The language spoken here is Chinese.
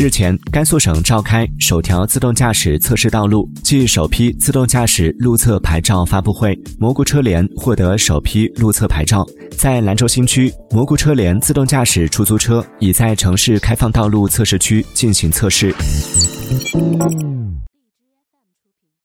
日前，甘肃省召开首条自动驾驶测试道路暨首批自动驾驶路测牌照发布会，蘑菇车联获得首批路测牌照。在兰州新区，蘑菇车联自动驾驶出租车已在城市开放道路测试区进行测试。